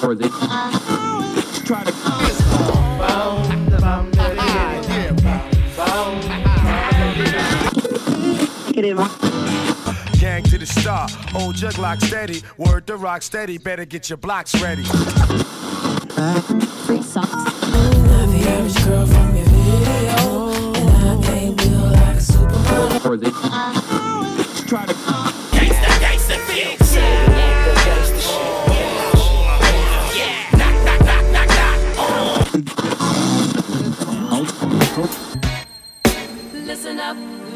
Try to Gang to the star, old jug lock steady. Word to rock steady, better get your blocks ready. Free socks. Not the average girl from your video, and I can't build like a supermodel. Uh-huh. try to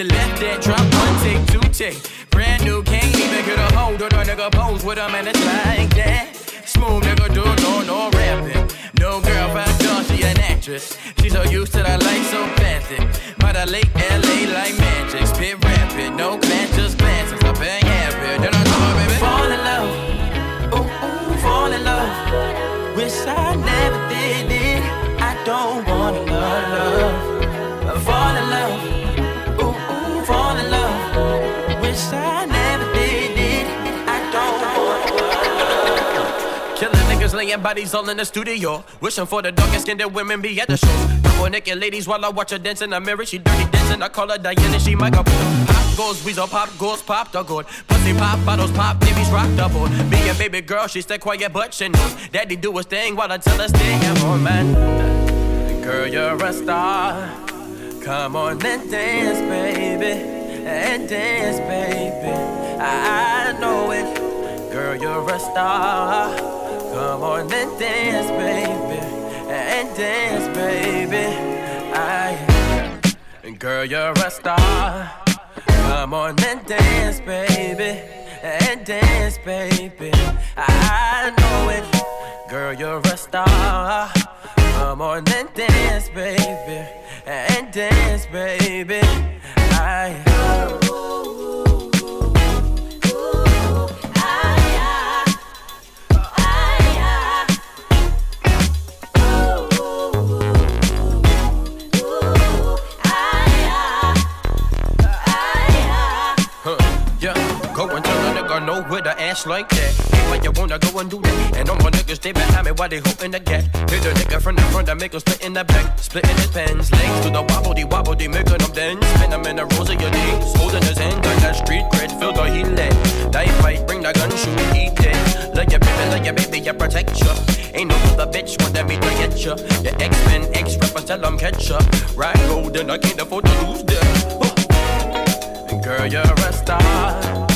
She left that drop one take, two take. Brand new, can't even get a hold of the nigga pose with him and it's like that. Smooth nigga do no no rapping. No girl find dog, she an actress. She so used to that life so fancy. But I late LA like magic. Spit rapping, no glance, just glances. I bang happy. Then I on, baby. Fall in love. Ooh, ooh, fall in love. Wish I never Laying bodies all in the studio. Wishing for the darkest skinned women be at the show. Couple naked ladies while I watch her dance in the mirror. She dirty dancing. I call her Diana. She my couple. Pop goes weasel, pop goes pop the good. Pussy pop bottles pop, babies rock double. Me and baby girl, she stay quiet but she knows. Daddy do his thing while I tell her stay home, man. Girl, you're a star. Come on and dance, baby. And dance, baby. I know it. Girl, you're a star. Come on and dance, baby. And dance, baby. I. Girl, you're a star. Come on and dance, baby. And dance, baby. I know it. Girl, you're a star. Come on and dance, baby. And dance, baby. I. the ass like that. Hey, why you wanna go and do that? And all my niggas, stay behind me, while they hoping to get? Hit the nigga from the front, I make him split in the back. Splitting his pens, legs to the wobble, wobble, they making them dance. Spin them in the rose of your knees. Holding his hand, I got street cred, feel the heat lit. Knife fight, bring the gun, shoot, eat it. Let your baby, let your baby, I protect ya. Ain't no other bitch want that me to get ya. The X-Men, X-Rapper, tell them catch up. Ride golden, I can't afford to lose them. Girl, you're a star.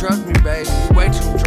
Trust me, baby. Way too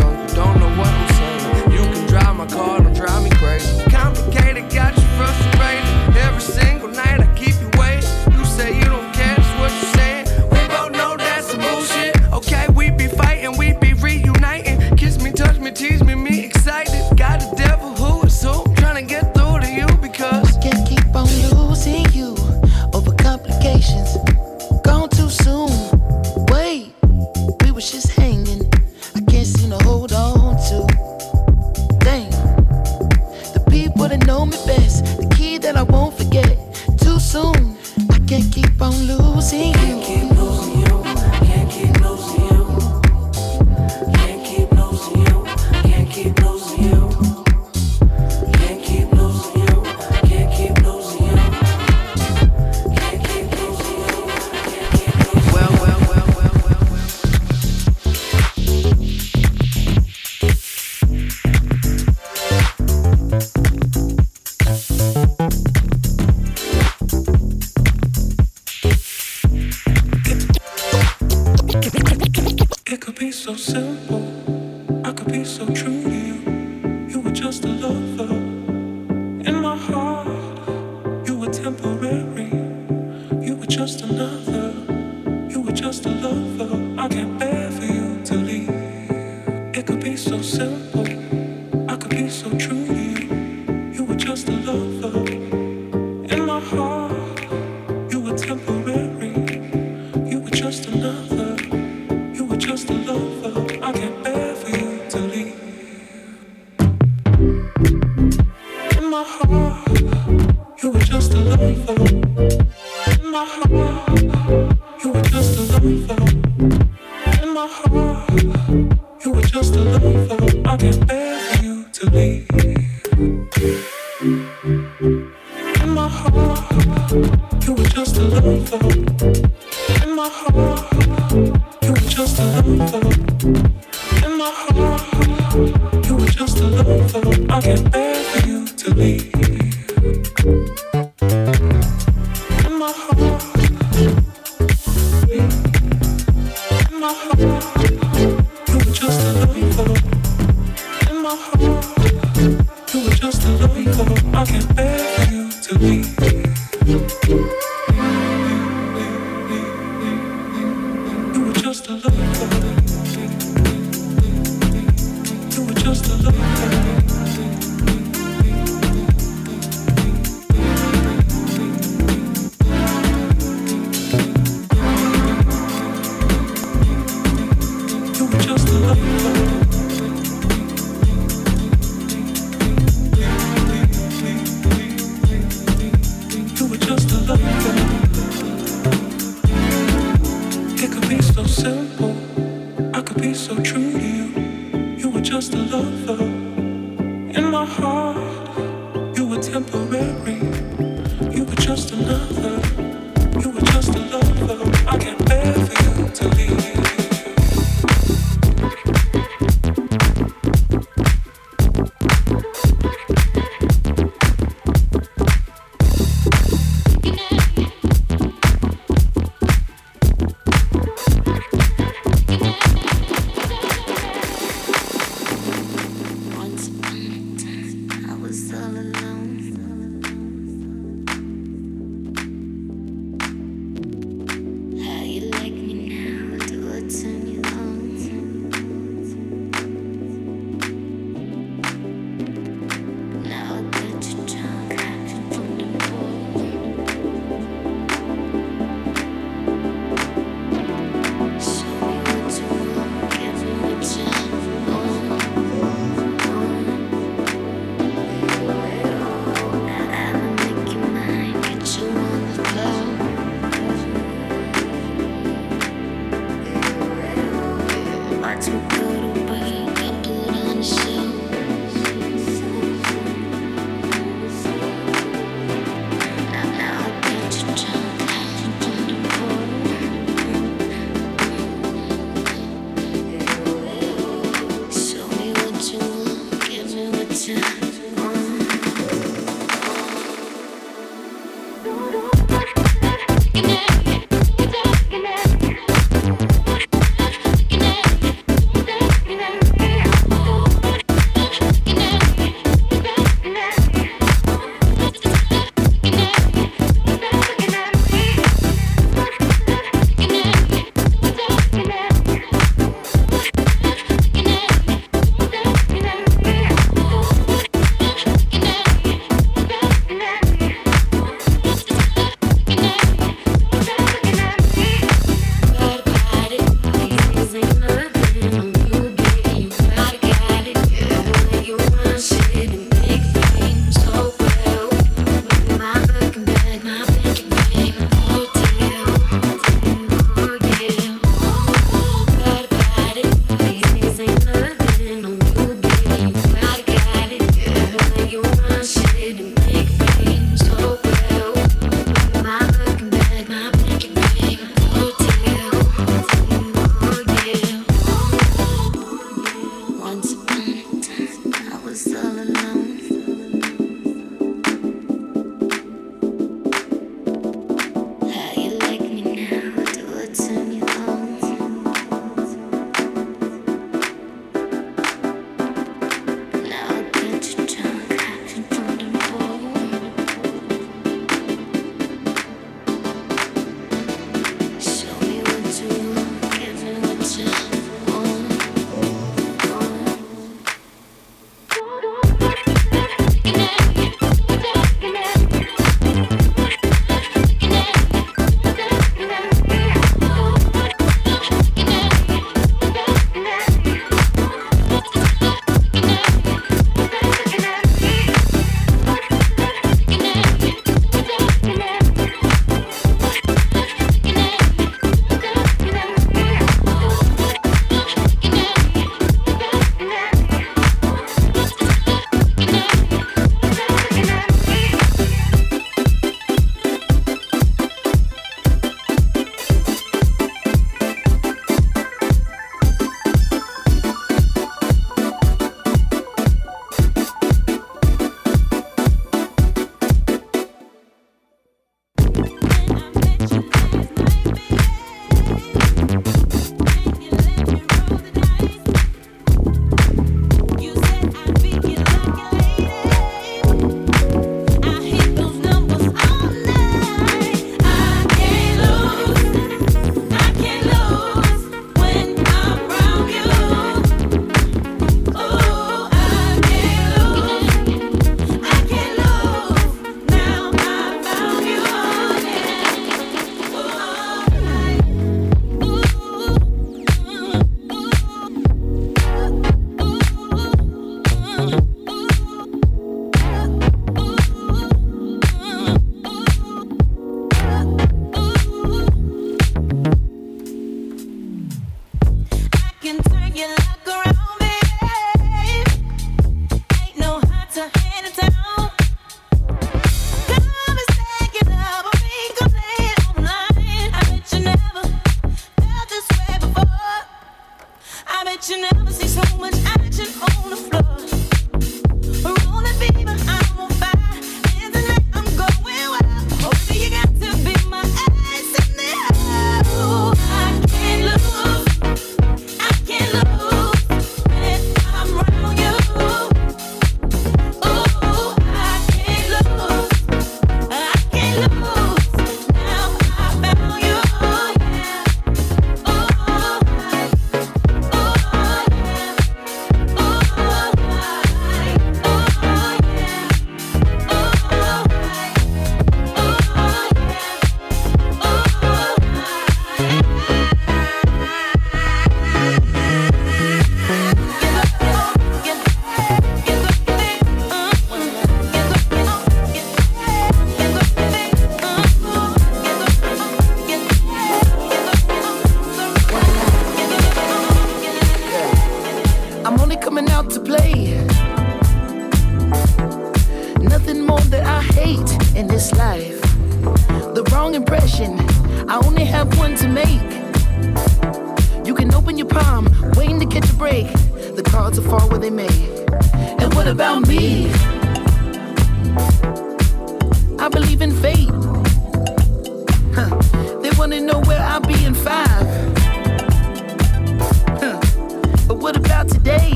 What about today?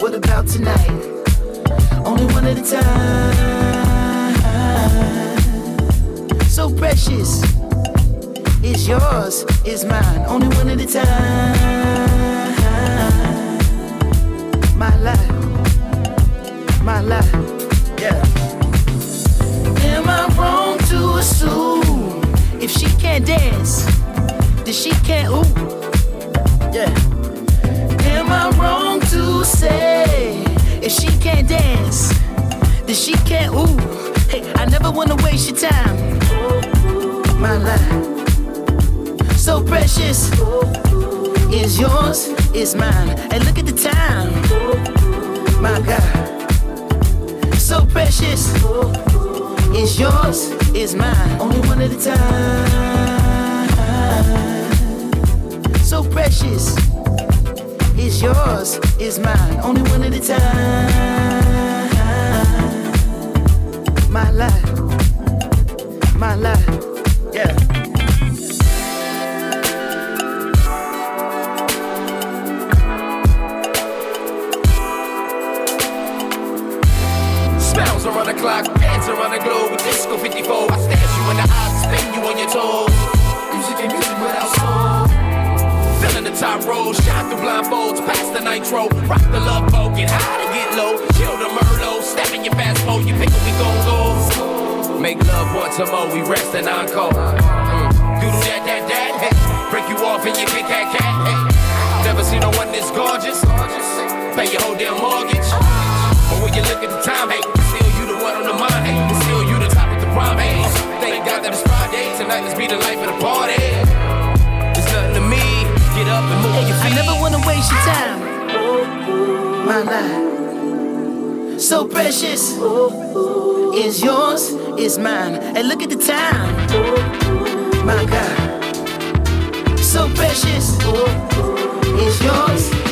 What about tonight? Only one at a time. So precious. It's yours, it's mine. Only one at a time. My life. My life. Yeah. Am I wrong to assume if she can't dance, then she can't ooh? Yeah am I wrong to say? If she can't dance, then she can't ooh. Hey, I never wanna waste your time. My life, so precious, is yours, is mine. And hey, look at the time. My God, so precious, is yours, is mine. Only one at a time. So precious. It's yours, it's mine, only one at a time. My life, my life. the nitro, rock the love boat, get high to get low, kill the Merlot, step in your fast boat, you pick we gon' go. Make love once or more, we rest and encore. Mm. Doodle that, that, that, break you off and you kick that cat. Never seen no one this gorgeous, pay your whole damn mortgage. But when you look at the time, hey, still you the one on the mind, hey, still you the top of the prime, hey. Thank God that it's Friday, tonight let's be the life of the party. It's nothing to me. Get up and move your feet. I never wanna waste your time. My life, so precious, is yours, is mine. And look at the time. My God, so precious, is yours.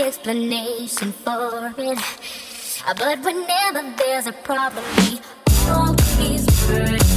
Explanation for it. But whenever there's a problem, we always hurt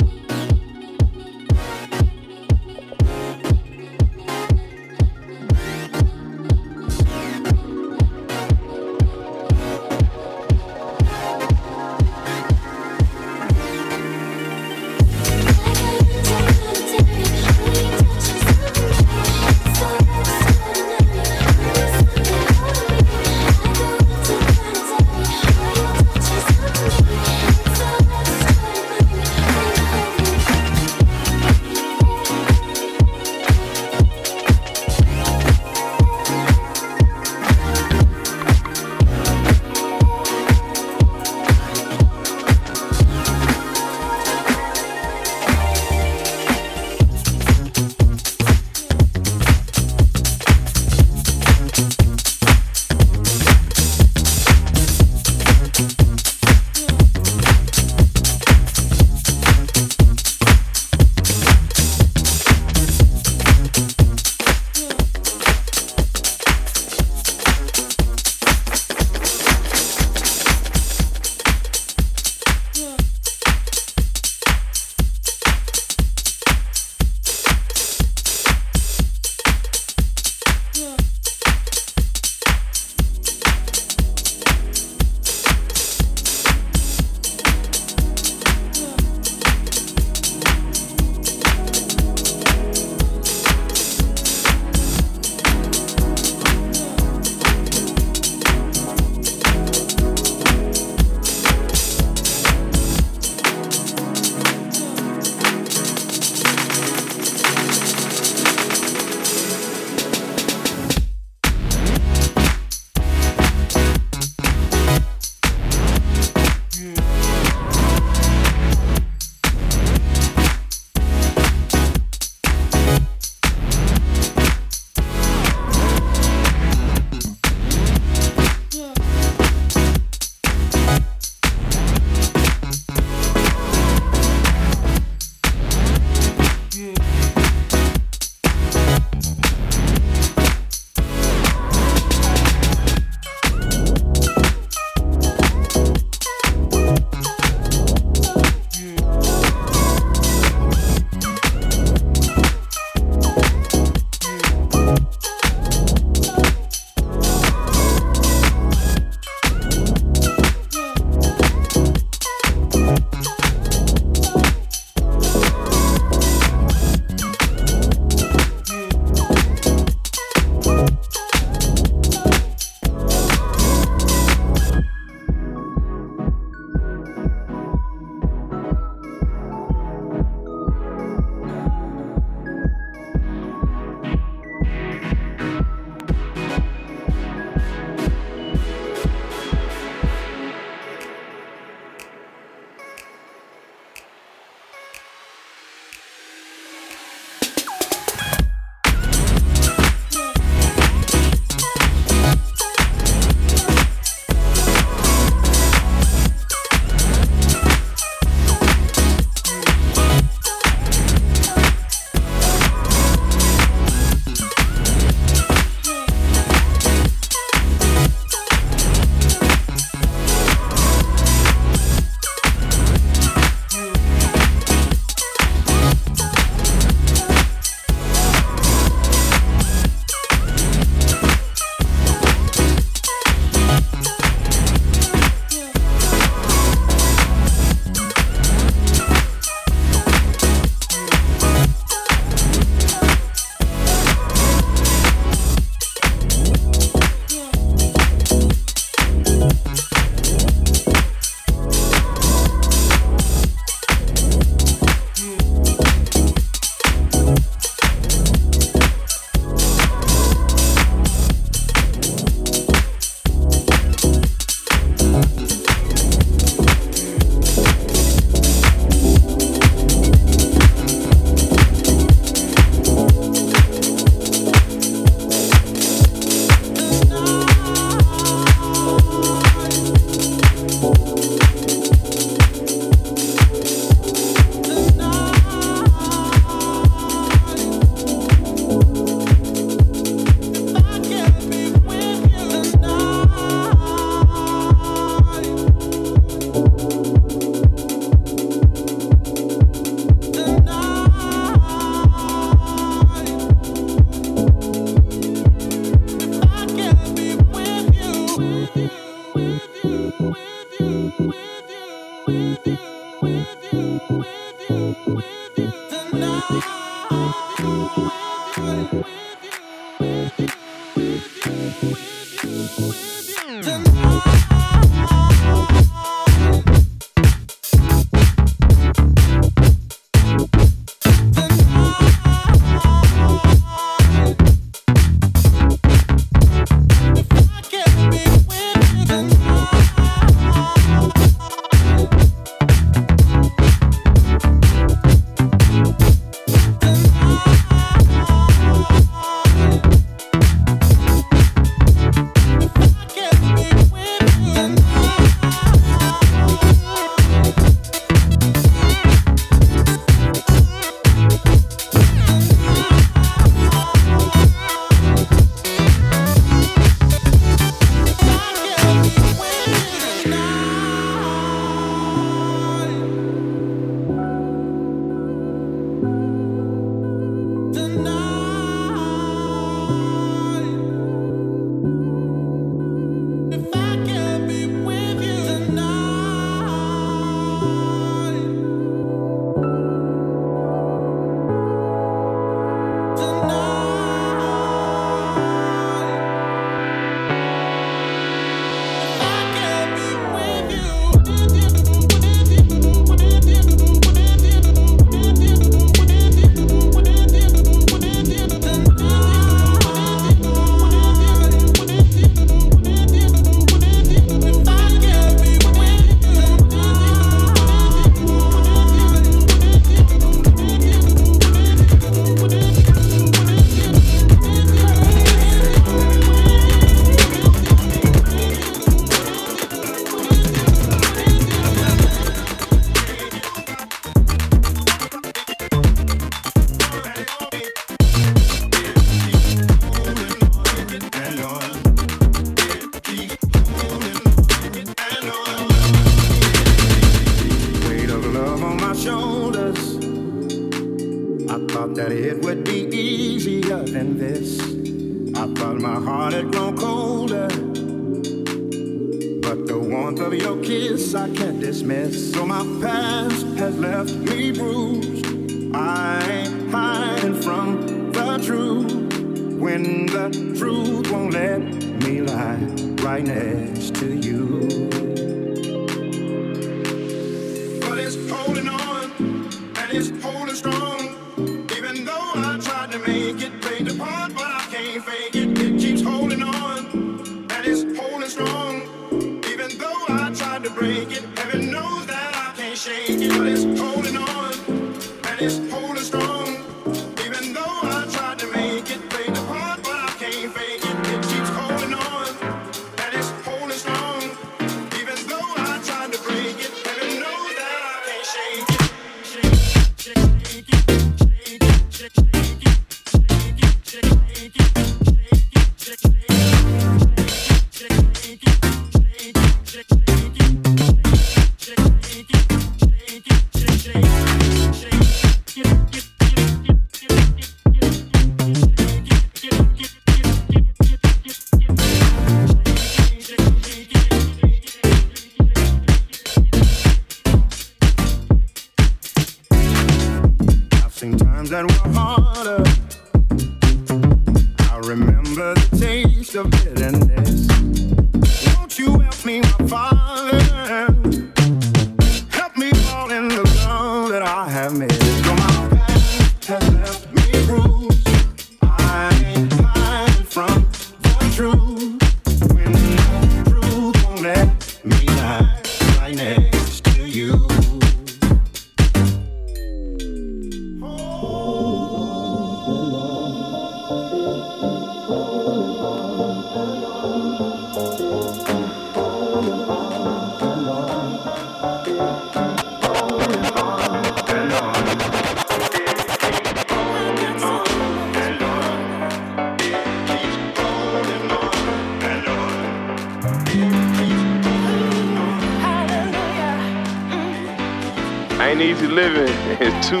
ain't easy living. and too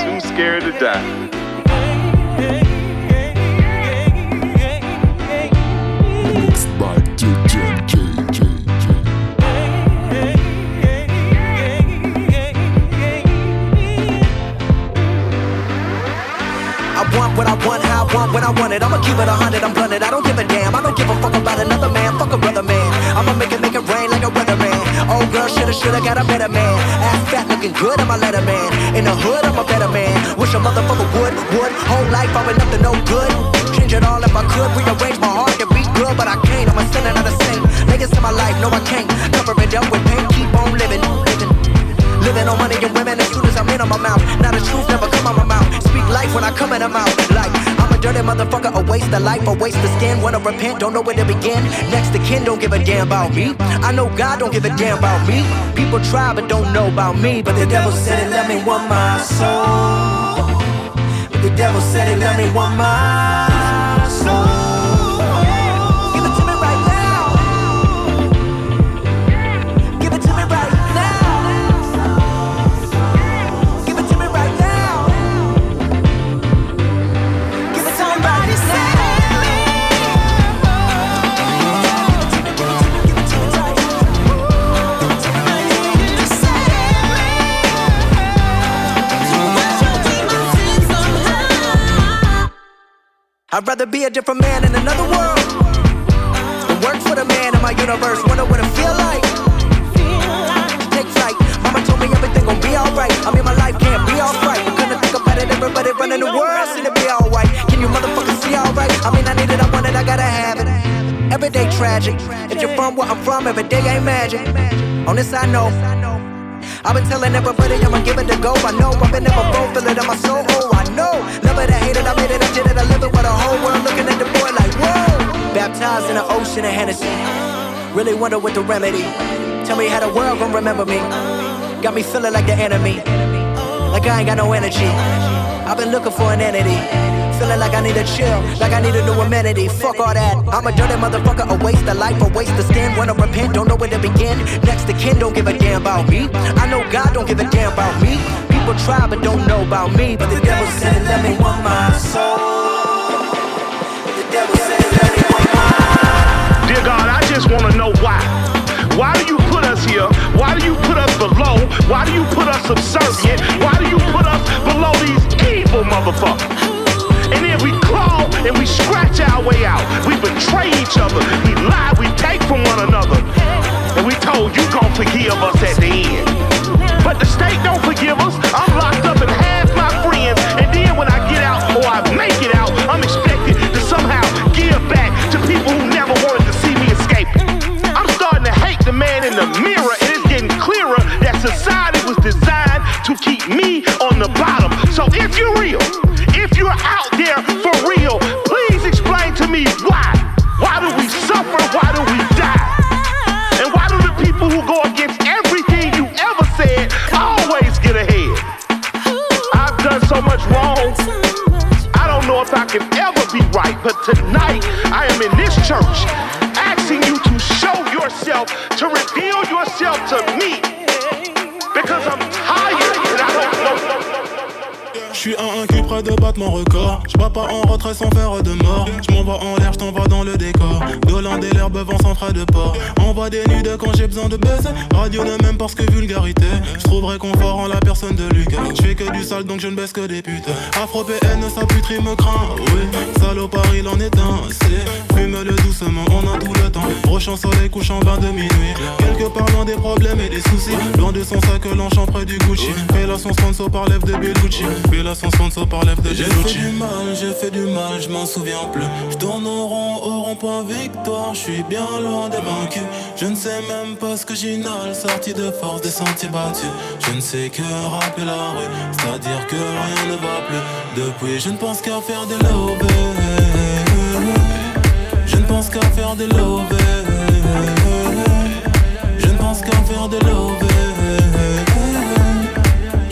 too scared to die. what I want, how I want, when I want it. I'ma keep it a hundred, I'm blunted. I don't give a damn, I don't give a fuck about another man. Fuck around. Old girl shoulda, shoulda got a better man. Ass fat looking good, I'm a letter man. In the hood, I'm a better man. Wish a motherfucker would, would. Whole life I been up to no good. Change it all if I could. Rearrange my heart to be good, but I can't. I'm a sinner, not a saint. Niggas in my life, no I can't. Cover it up with paint, keep on living, living. Living on money and women as soon as I'm in on my mouth. Now the truth never come out my mouth. Speak life when I come in the mouth. Like dirty motherfucker, a waste of life, a waste of skin. Wanna repent, don't know where to begin. Next to kin don't give a damn about me. I know God don't give a damn about me. People try but don't know about me. But the devil said he let me want my soul. But the devil said he let me want my I'd rather be a different man in another world. Work for the man in my universe. Wonder what it feel like. Take flight. Mama told me everything gon' be alright. I mean, my life can't be alright. Couldn't think about it. Everybody running the world seem to be alright. Can you motherfuckers see alright? I mean, I need it, I want it, I gotta have it. Every day tragic. If you're from where I'm from, every day ain't magic. On this I know. I've been telling everybody I'ma give it a go. I know I've been never both, feel it in my soul. Oh, I know. Love it, I hate it, I made it, I live it with the whole world looking at the boy like, whoa. Baptized in the ocean of Hennessy. Really wonder what the remedy. Tell me how the world gon' remember me. Got me feeling like the enemy. Like I ain't got no energy. I've been looking for an entity. Feeling like I need a chill, like I need a new amenity. Fuck all that. I'm a dirty motherfucker, a waste of life, a waste of skin. Wanna repent, don't know where to begin. Next to kin, don't give a damn about me. I know God don't give a damn about me. People try but don't know about me. But the devil said, let me want my soul. The devil said, let me want my Dear God, I just want to know why. Why do you put us here? Why do you put us below? Why do you put us subservient? Why do you put us below these evil motherfuckers? And then we claw and we scratch our way out. We betray each other. We lie. We take from one another. And we told you gon' forgive us at the end. But the state don't forgive us. I'm locked up in half my friends. And then when I get out or I make it out, I'm expected to somehow give back to people who never wanted to see me escape. I'm starting to hate the man in the mirror, battre mon record. Je pas en retrait sans faire de mort. M'envoie en l'air, je t'envoie dans le décor. Doland et l'herbe vent sans frais de port. Envoie des nudes quand j'ai besoin de baiser. Radio ne m'aime parce que vulgarité. Je trouve réconfort en la personne de Luc. Je fais que du sale donc je ne baisse que des putes. Afro PN, sa puterie me craint. Oui, salopard il en est un. C'est fume-le doucement, on a tout le temps. Prochain soleil couchant 22 minuit. Quelque part loin des problèmes et des soucis. Loin de son sac, l'enchant près du Gucci. Fais la son sponsor par lèvres de Bellucci. Fais la son sponsor par lèvres de J'ai fait du mal, j'ai fait du mal, je m'en souviens plus. Je tourne au rond, au rond-point victoire, je suis bien loin des vaincus. Je ne sais même pas ce que j'inhale, sorti de force des sentiers battus. Je ne sais que rappeler la rue, c'est-à-dire que rien ne va plus. Depuis, je ne pense qu'à faire des love. Je ne pense qu'à faire des love. Je ne pense qu'à faire des love.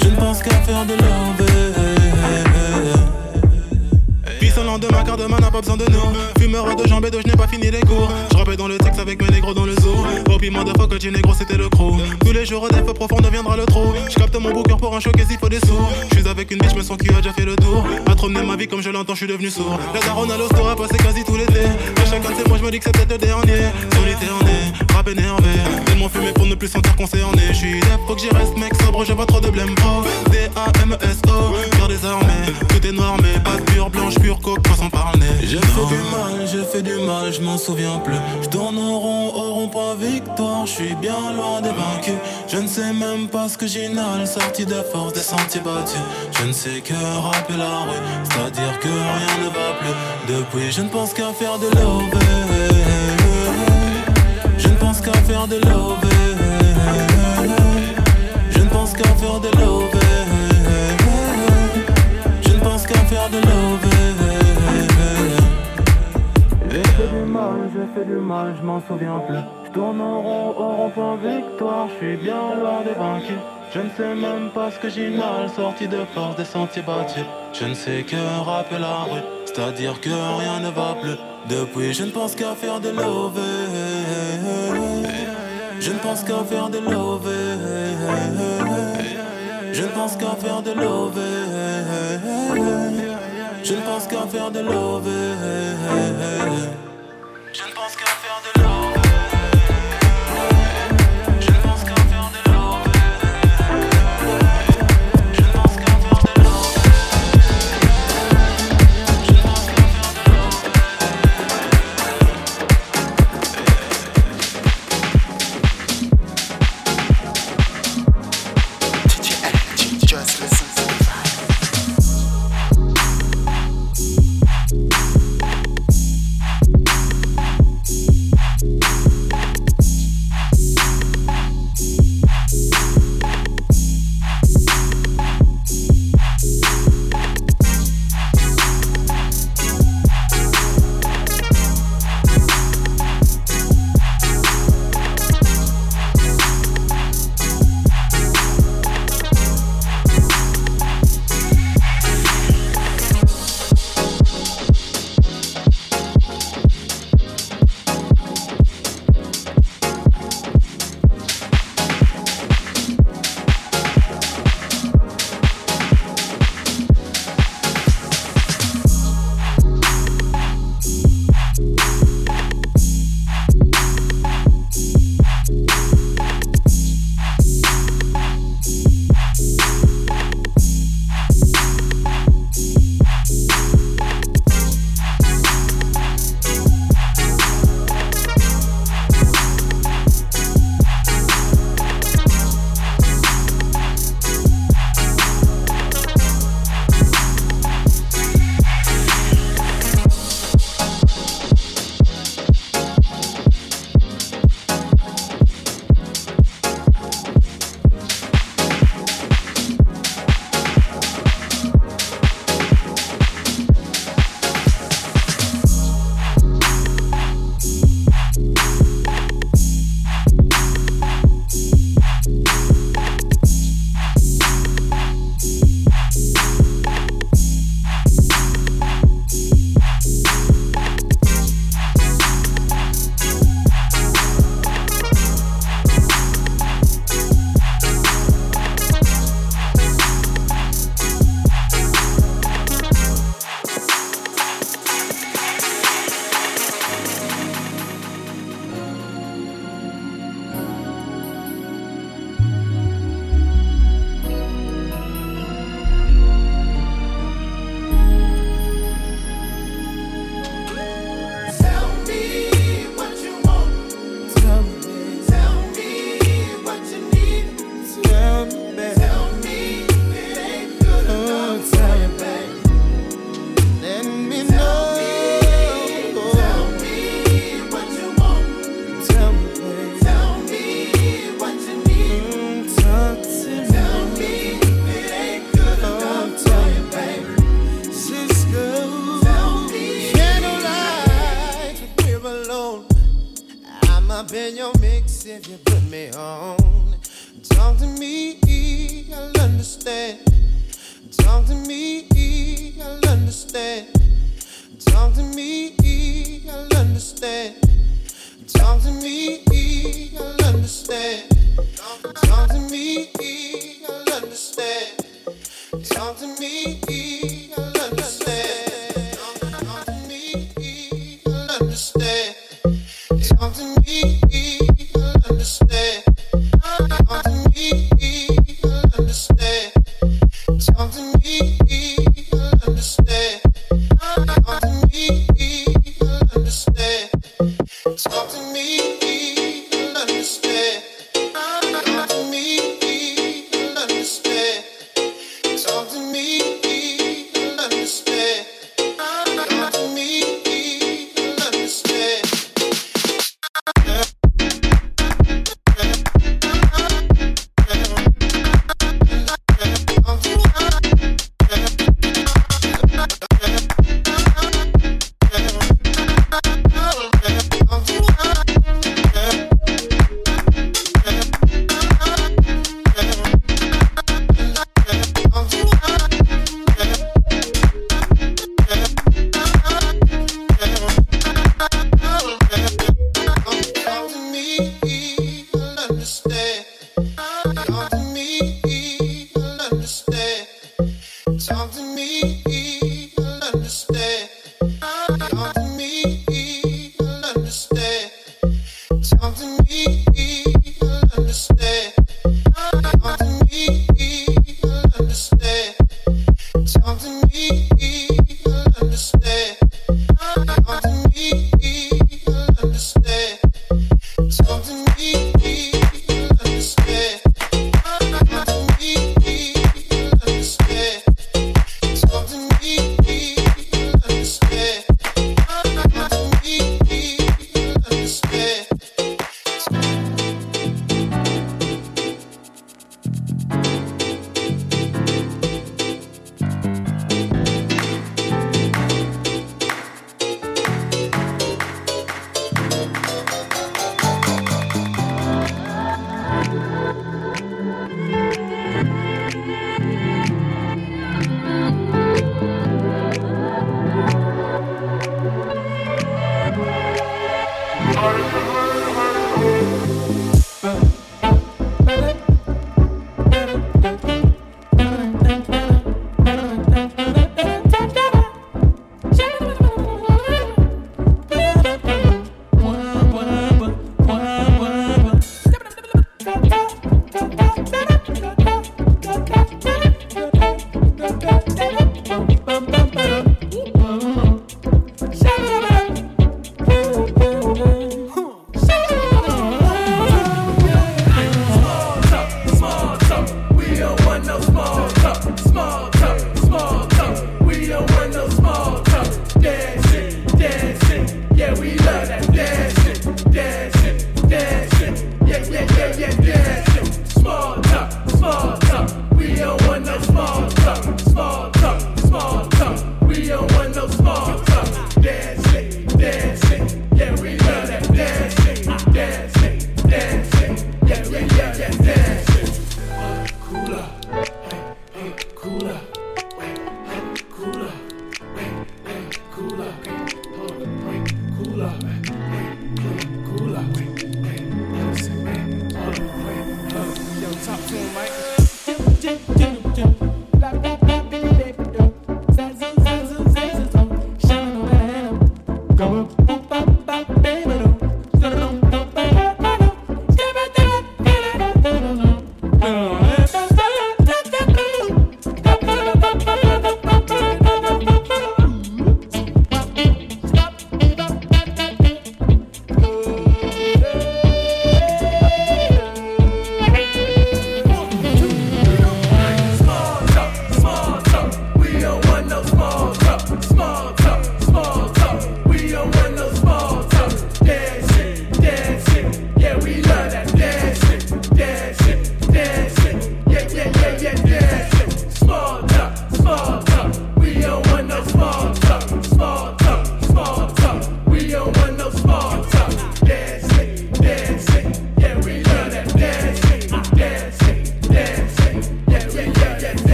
Je ne pense qu'à faire de love. Puis le lendemain, car demain n'a pas besoin de nous. Fumeur de jambes et de je n'ai pas fini les cours. Je rappelle dans le texte avec mes négros dans le zoo. Au piment de fuck, j'ai négro, c'était le crew. Tous les jours, des feux profonds deviendra le trou. Je capte mon booker pour un choc et s'il faut des sous. Je suis avec une bitch, mais son cul a déjà fait le tour. À trop ma vie comme je l'entends, je suis devenu sourd. La daronne à l'hosto a passé quasi tout l'été. Mais chacun de ses moi, je me dis que c'est peut-être le dernier. Solitaire né, rap énervé. Tellement fumé pour ne plus sentir concerné. Je suis faut que j'y reste, mec, sobre, j'ai pas trop de blême pro. Cœur désarmé. Tout est noir, mais pas de pure blanche, pure coke, 300 pas par le nez. J'ai fait du mal, j'ai fait du mal, je m'en souviens plus. Je tourne en rond, au rond-point victoire, je suis bien loin des vaincus. Je ne sais même pas ce que j'inhale, sorti de force des sentiers battus. Je ne sais que rapper la rue, c'est-à-dire que rien ne va plus. Depuis, je ne pense qu'à faire de l'OV. Je ne pense qu'à faire de l'OV. Je ne pense qu'à faire de l'OV. Je ne pense qu'à faire de l'OV. J'ai fait du mal, j'ai fait du mal, je m'en souviens plus. Je tourne en rond, au rond-point victoire, je suis bien loin des vaincus. Je ne sais même pas ce que j'inhale, sorti de force des sentiers battus. Je ne sais que rapper la rue, c'est-à-dire que rien ne va plus. Depuis, je ne pense qu'à faire de l'OV. Je ne pense qu'à faire de l'OV. Je ne pense qu'à faire de l'OV. Je pense qu'à faire de l'OV.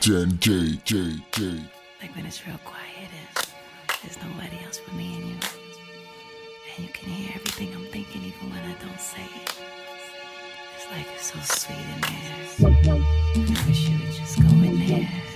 Jen J J J. Like when it's real quiet and there's nobody else but me and you. And you can hear everything I'm thinking even when I don't say it. It's like it's so sweet in there. I wish you would just go in there.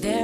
There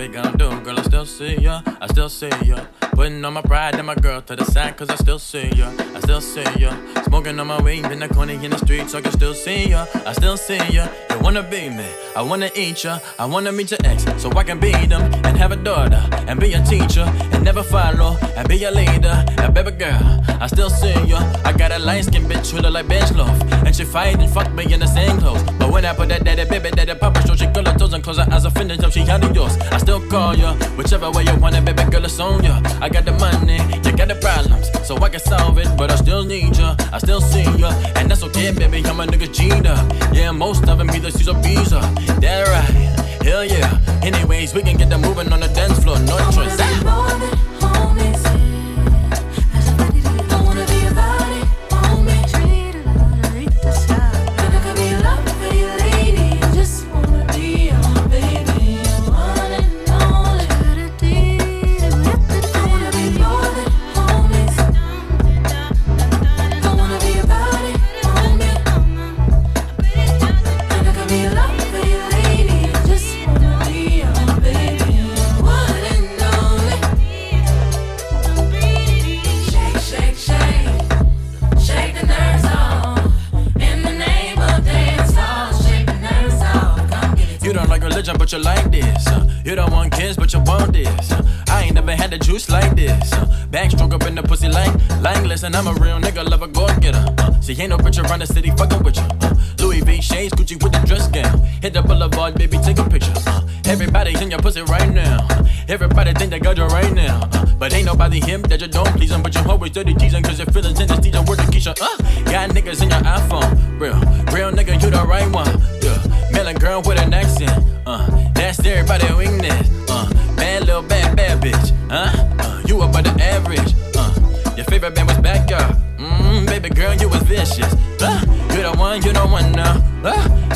we said we gon' do. Girl, I still see ya, I still see ya. Putting all my pride and my girl to the side, cause I still see ya, I still see ya. Smoking on my weed in the corner in the street, so I can still see ya, I still see ya. You wanna be me, I wanna eat ya, I wanna meet your ex, so I can beat them and have a daughter and be a teacher and never follow and be a leader. And baby girl, I still see ya. I got a light skin bitch who look like bench loaf, and she fight and fuck me in the same clothes. But when I put that daddy baby daddy papa show, she girl toes and close her eyes offended till she out of yours. I still call ya, whichever way you want it, baby girl, it's on ya. I got the money, you got the problems, so I can solve it, but I still need ya. I still see ya, and that's okay, baby. I'm a nigga G'd. Yeah, most of them either or B's up. That right, hell yeah. Anyways, we can get them moving on the dance floor, no choice. And I'm a real nigga, love a go getter. Uh. See, ain't no bitch around the city fucking with you. Uh. Louis V shades, Gucci with the dress gown. Hit the boulevard, baby, take a picture. Uh. Everybody in your pussy right now. Uh. Everybody think they got you right now. Uh. But ain't nobody him that you don't please them. But you always dirty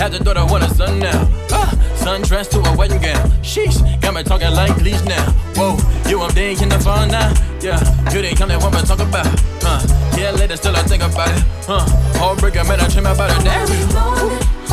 had the daughter want a son now. Uh, sundress to a wedding gown. Sheesh, got me talking like leash now. Whoa, you there in the phone now? Yeah, you didn't come that one to talk about. Huh? Yeah, later still I think about it. Huh? Heartbreaker, man, I dream about it. Damn. Just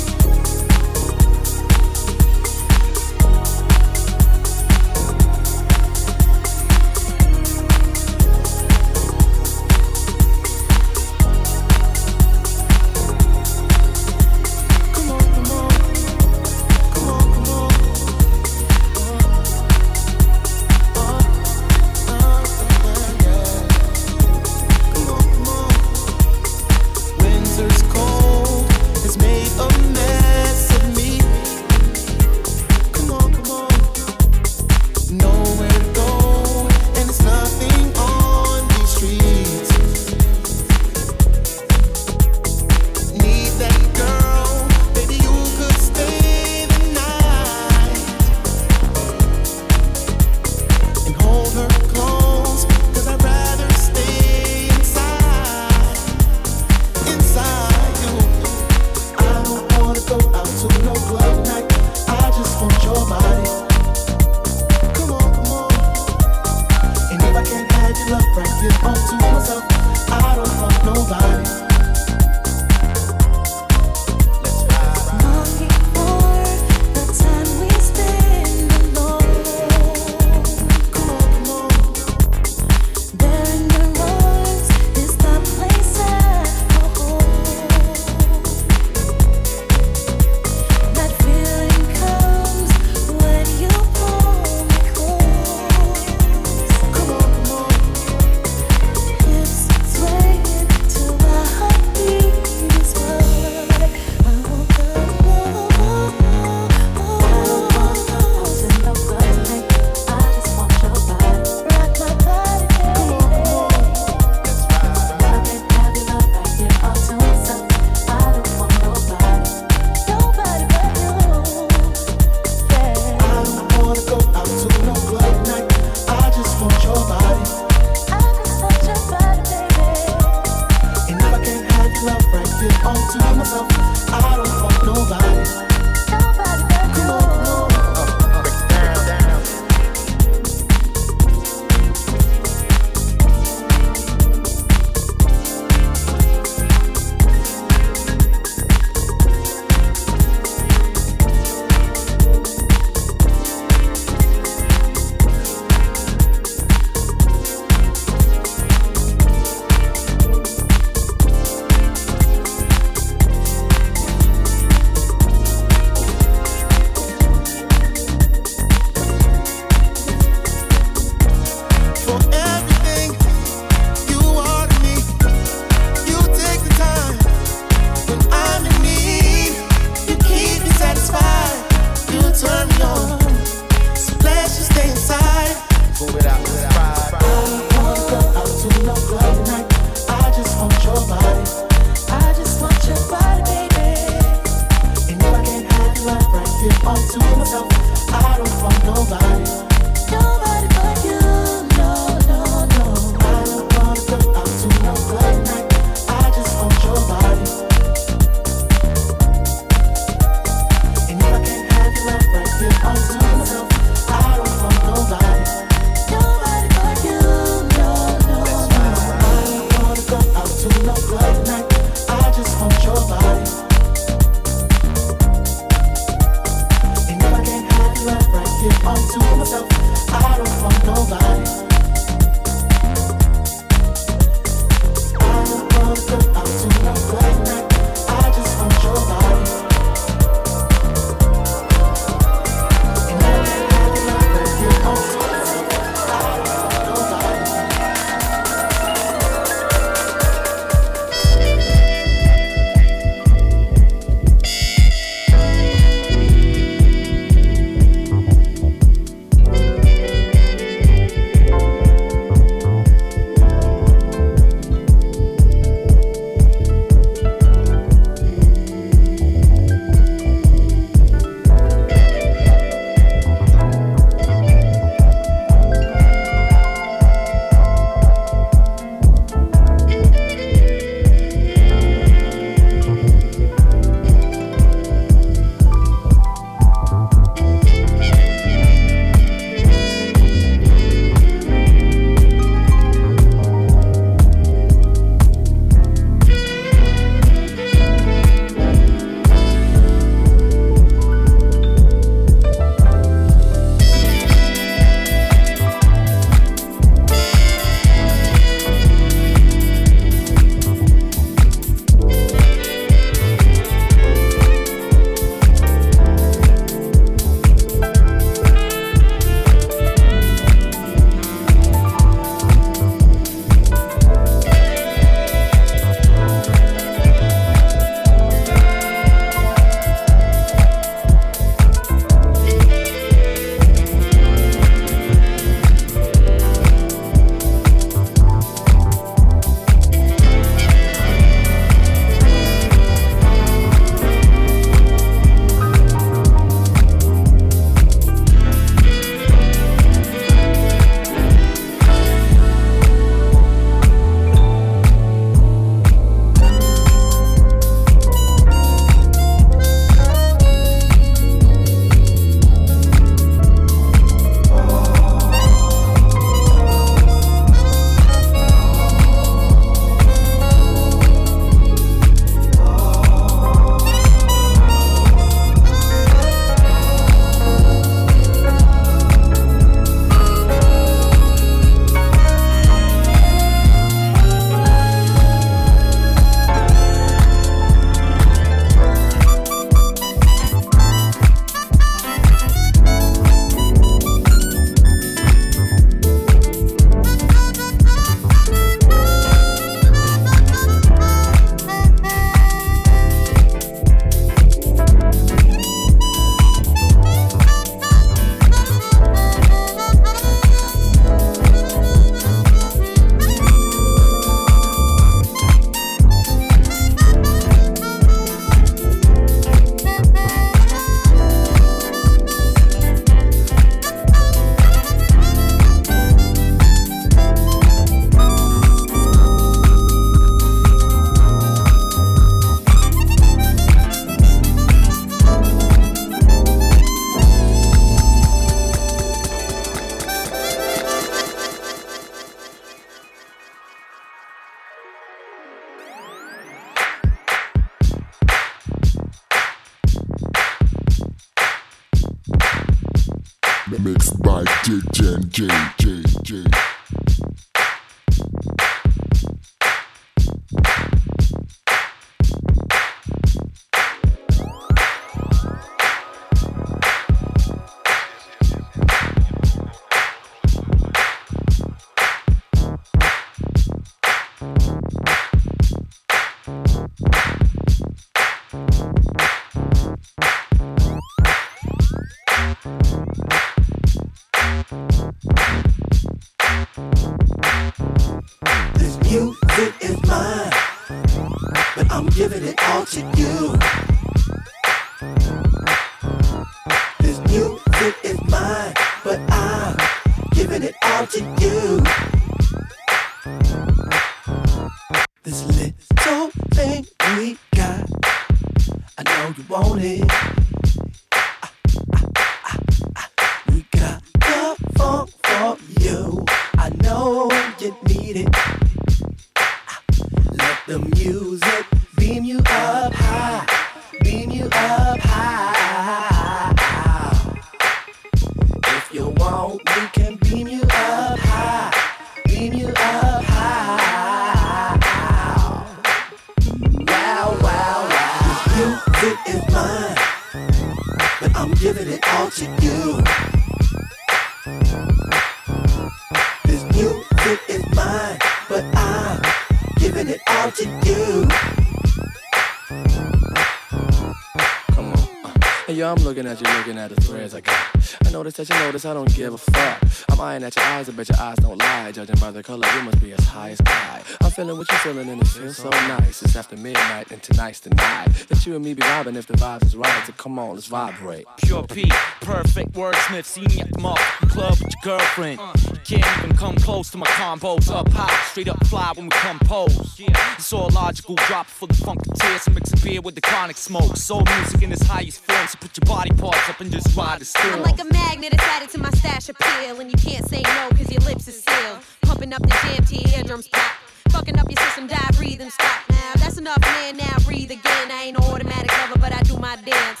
I'm looking at you, looking at the threads I got. I notice that you notice I don't give a fuck. I'm eyeing at your eyes, I bet your eyes don't lie. Judging by the color, you must be as high as I. I'm feeling what you're feeling, and it feels so nice. It's after midnight, and tonight's the night that you and me be vibing if the vibes is right. So come on, let's vibrate. Pure P, perfect wordsmith. See me at the mall club with your girlfriend. Can't even come close to my combos. Up high, straight up fly when we compose. It's all logical, drop for the funketeers. Mix a beer with the chronic smoke. Soul music in its highest form. So put your body parts up and just ride the storm. I'm like a magnet, it's added to my stash appeal. And you can't say no, cause your lips are sealed. Pumping up the jam till your eardrums pop. Fucking up your system, die, breathe, and stop. Now that's enough, man. Now breathe again. I ain't no automatic lover, but I do my dance.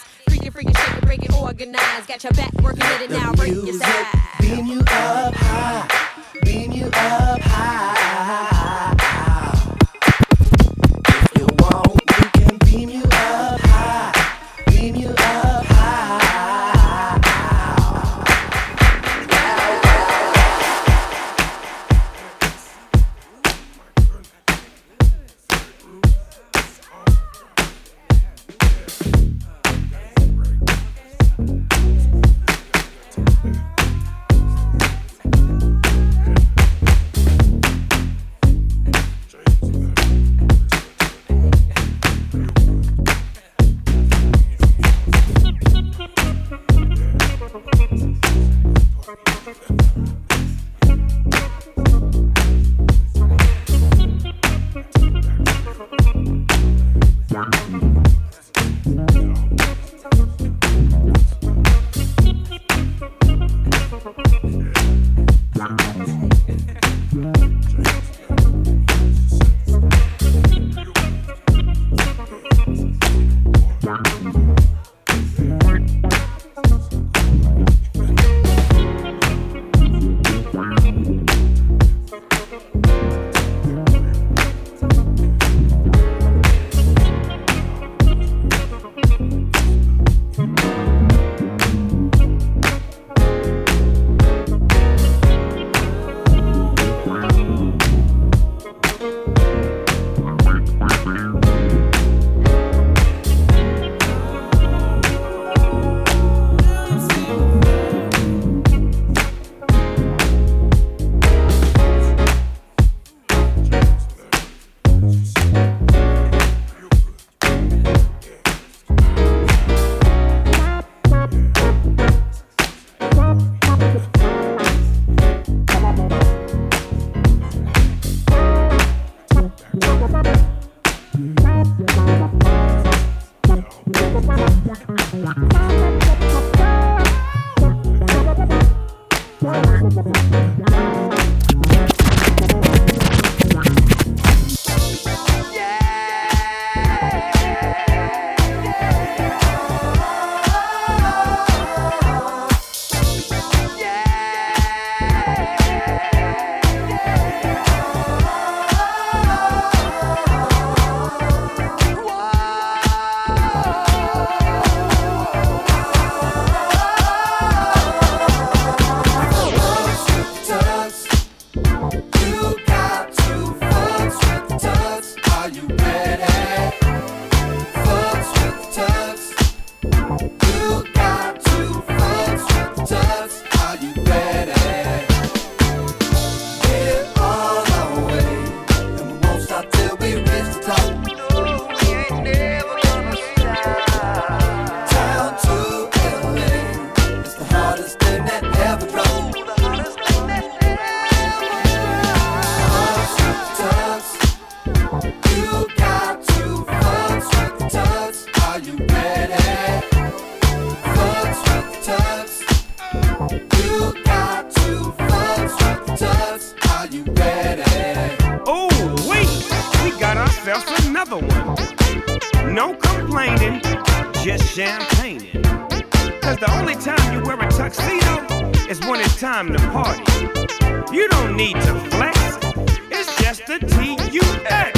Freaking, freaking, shake it, break it, organize. Got your back working it, and now break your side. beam you up high, beam you up high. Oh, wait, we got ourselves another one. No complaining, just champagne. Cause the only time you wear a tuxedo is when it's time to party. You don't need to flex, it's just a T-U-X.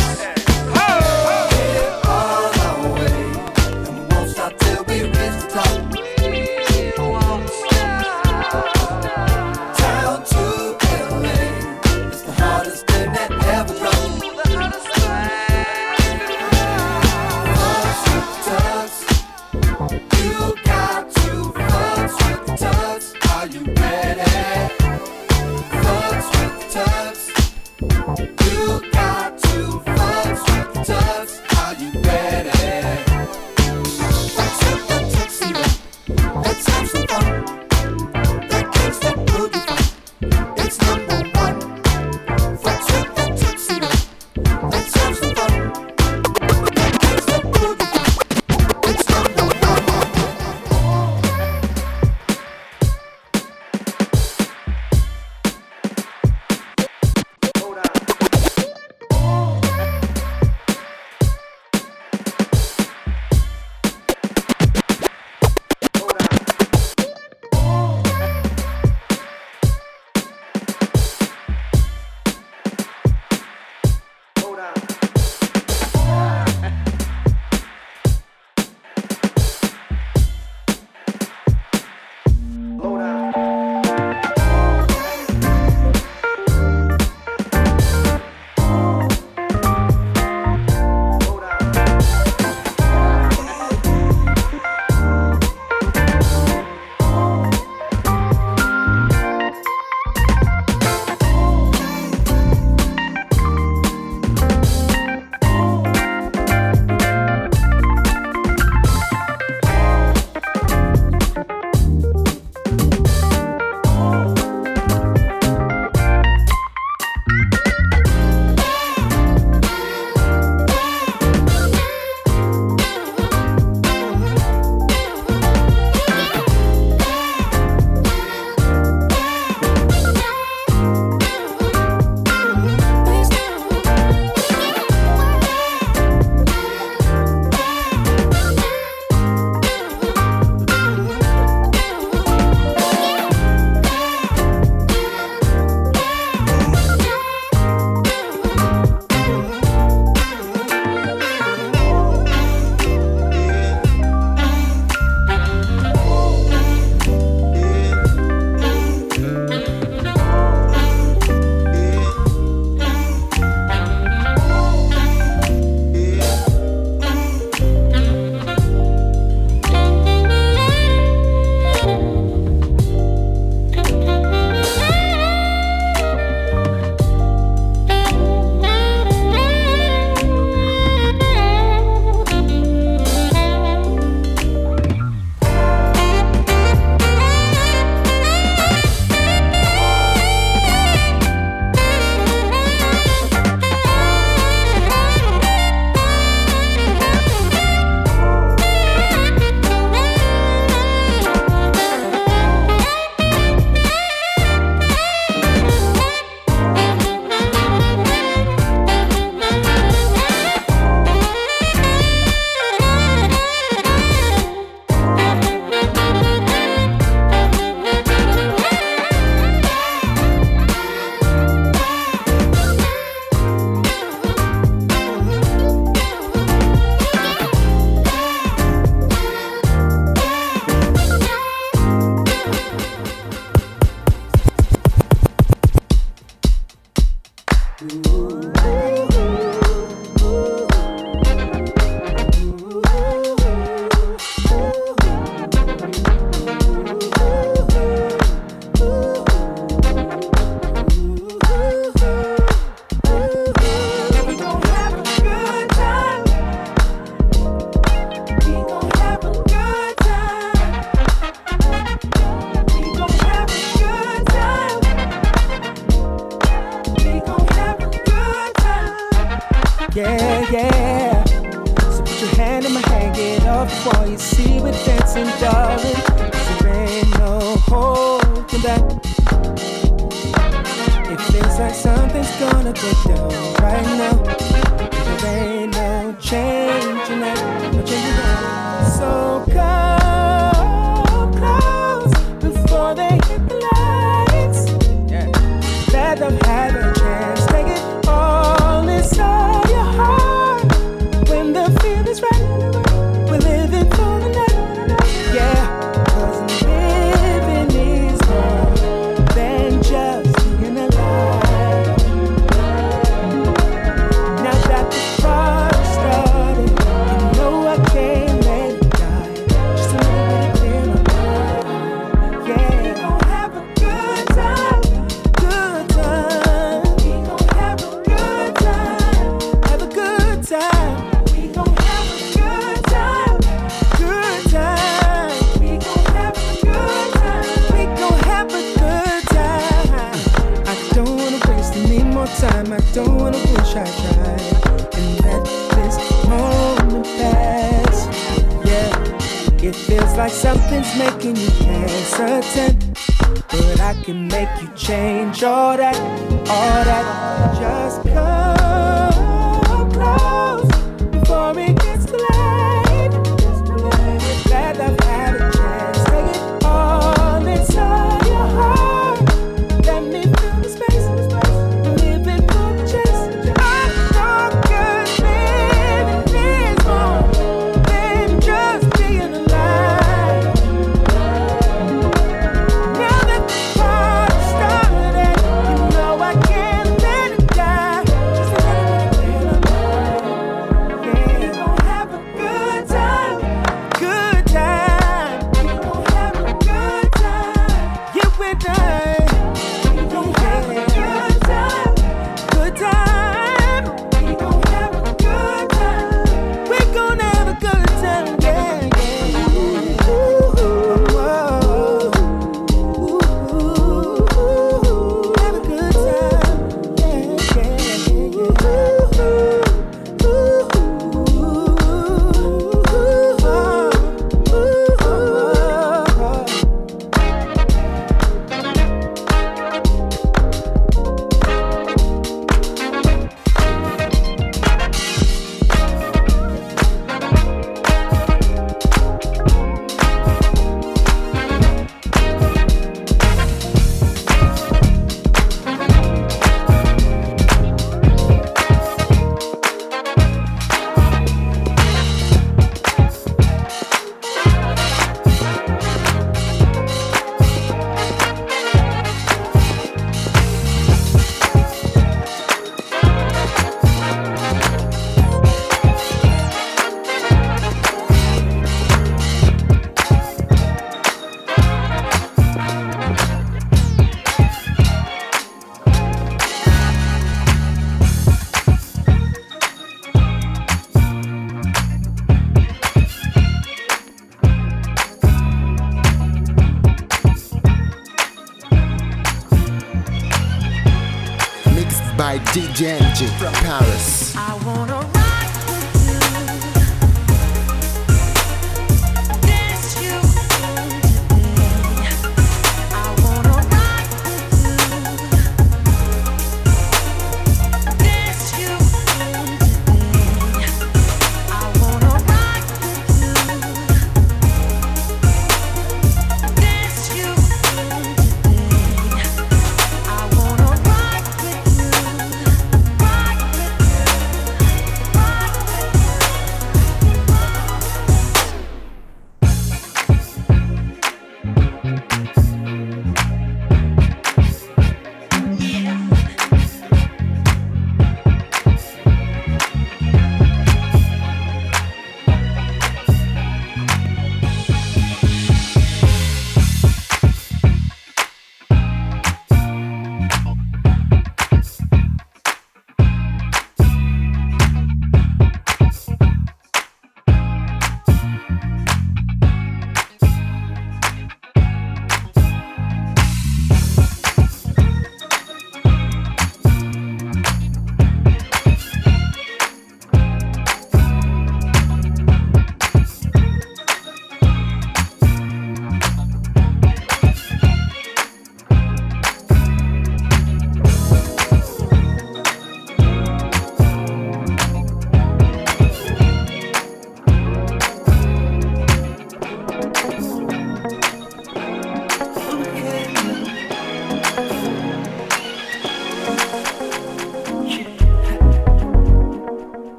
From Paris.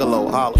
Juggalo, holla.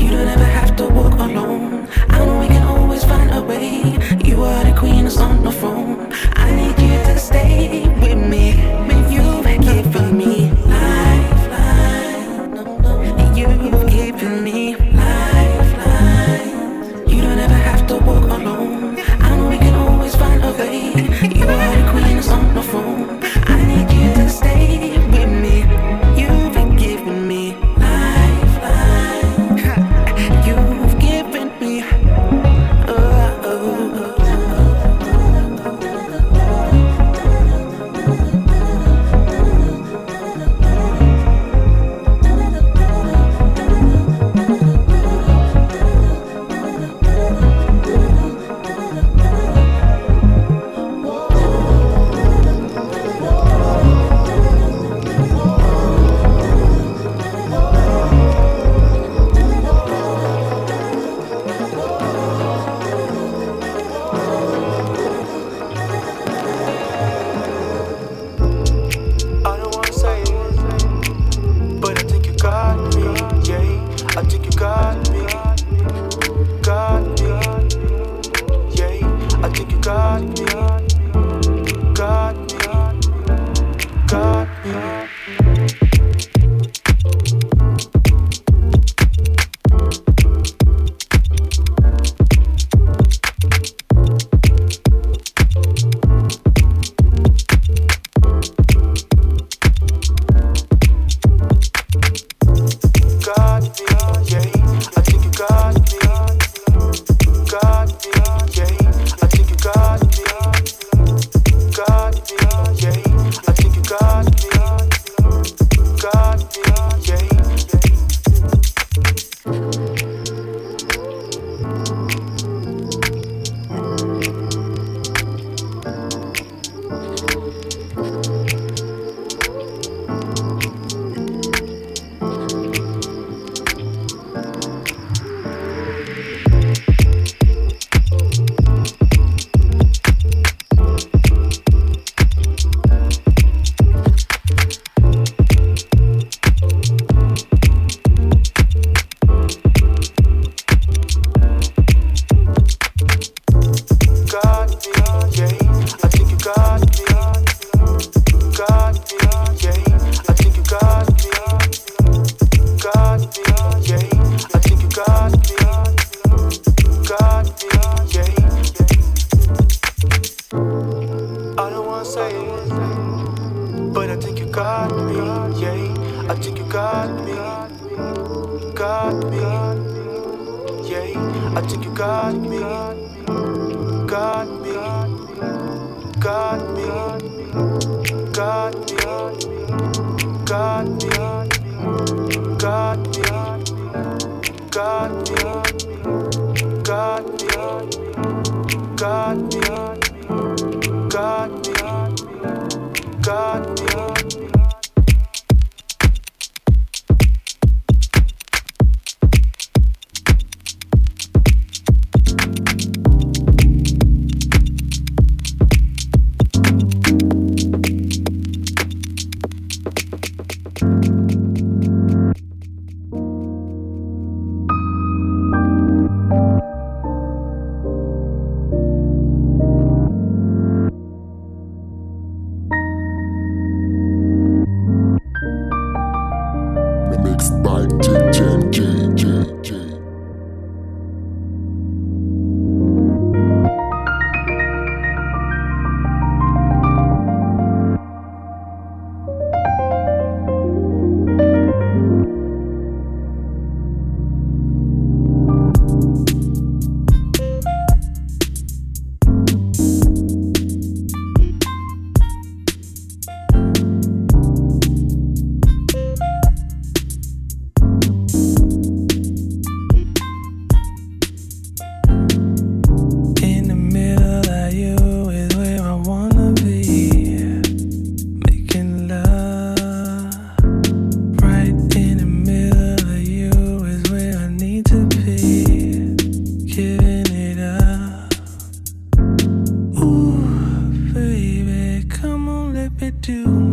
Do